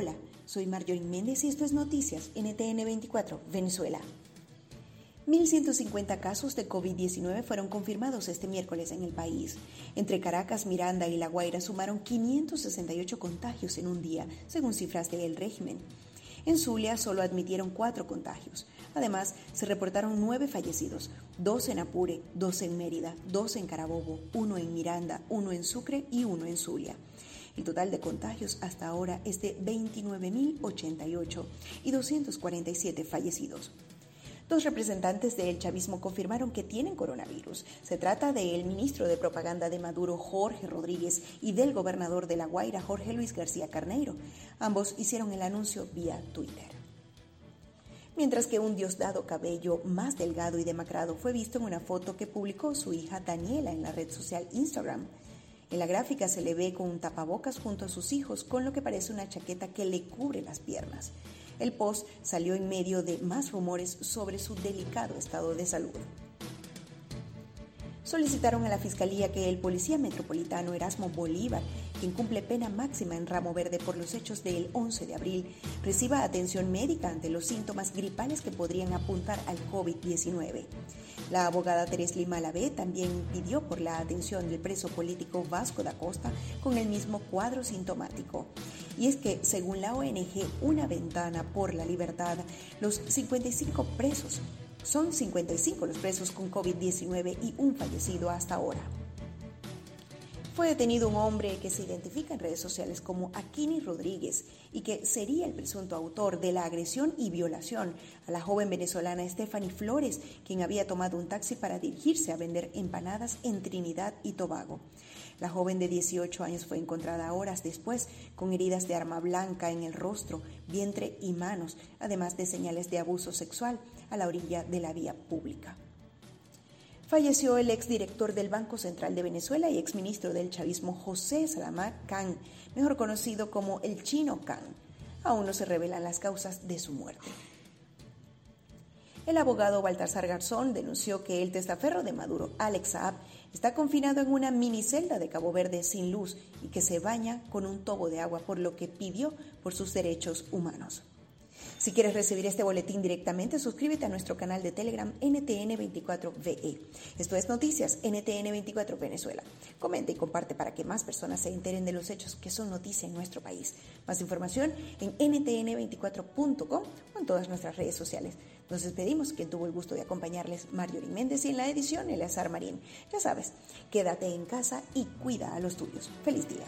Hola, soy Marjorie Méndez y esto es Noticias NTN 24, Venezuela. 1.150 casos de COVID-19 fueron confirmados este miércoles en el país. Entre Caracas, Miranda y La Guaira sumaron 568 contagios en un día, según cifras del régimen. En Zulia solo admitieron cuatro contagios. Además, se reportaron nueve fallecidos, dos en Apure, dos en Mérida, dos en Carabobo, uno en Miranda, uno en Sucre y uno en Zulia. El total de contagios hasta ahora es de 29.088 y 247 fallecidos. Dos representantes del chavismo confirmaron que tienen coronavirus. Se trata del ministro de Propaganda de Maduro, Jorge Rodríguez, y del gobernador de La Guaira, Jorge Luis García Carneiro. Ambos hicieron el anuncio vía Twitter. Mientras que un diosdado cabello más delgado y demacrado fue visto en una foto que publicó su hija Daniela en la red social Instagram. En la gráfica se le ve con un tapabocas junto a sus hijos, con lo que parece una chaqueta que le cubre las piernas. El post salió en medio de más rumores sobre su delicado estado de salud. Solicitaron a la Fiscalía que el policía metropolitano Erasmo Bolívar, quien cumple pena máxima en Ramo Verde por los hechos del 11 de abril, reciba atención médica ante los síntomas gripales que podrían apuntar al COVID-19. La abogada Teresli Malavé también pidió por la atención del preso político Vasco da Costa con el mismo cuadro sintomático. Y es que, según la ONG Una Ventana por la Libertad, los 55 presos son 55 los presos con COVID-19 y un fallecido hasta ahora. Fue detenido un hombre que se identifica en redes sociales como Aquini Rodríguez y que sería el presunto autor de la agresión y violación a la joven venezolana Stephanie Flores, quien había tomado un taxi para dirigirse a vender empanadas en Trinidad y Tobago. La joven de 18 años fue encontrada horas después con heridas de arma blanca en el rostro, vientre y manos, además de señales de abuso sexual a la orilla de la vía pública falleció el exdirector del Banco Central de Venezuela y exministro del chavismo José Salamá Khan, mejor conocido como el Chino Khan. Aún no se revelan las causas de su muerte. El abogado Baltasar Garzón denunció que el testaferro de Maduro, Alex Saab, está confinado en una minicelda de Cabo Verde sin luz y que se baña con un tobo de agua, por lo que pidió por sus derechos humanos. Si quieres recibir este boletín directamente, suscríbete a nuestro canal de Telegram NTN24VE. Esto es Noticias NTN24 Venezuela. Comenta y comparte para que más personas se enteren de los hechos que son noticia en nuestro país. Más información en ntn24.com o en todas nuestras redes sociales. Nos despedimos. Quien tuvo el gusto de acompañarles, Marjorie Méndez, y en la edición, Eleazar Marín. Ya sabes, quédate en casa y cuida a los tuyos. Feliz día.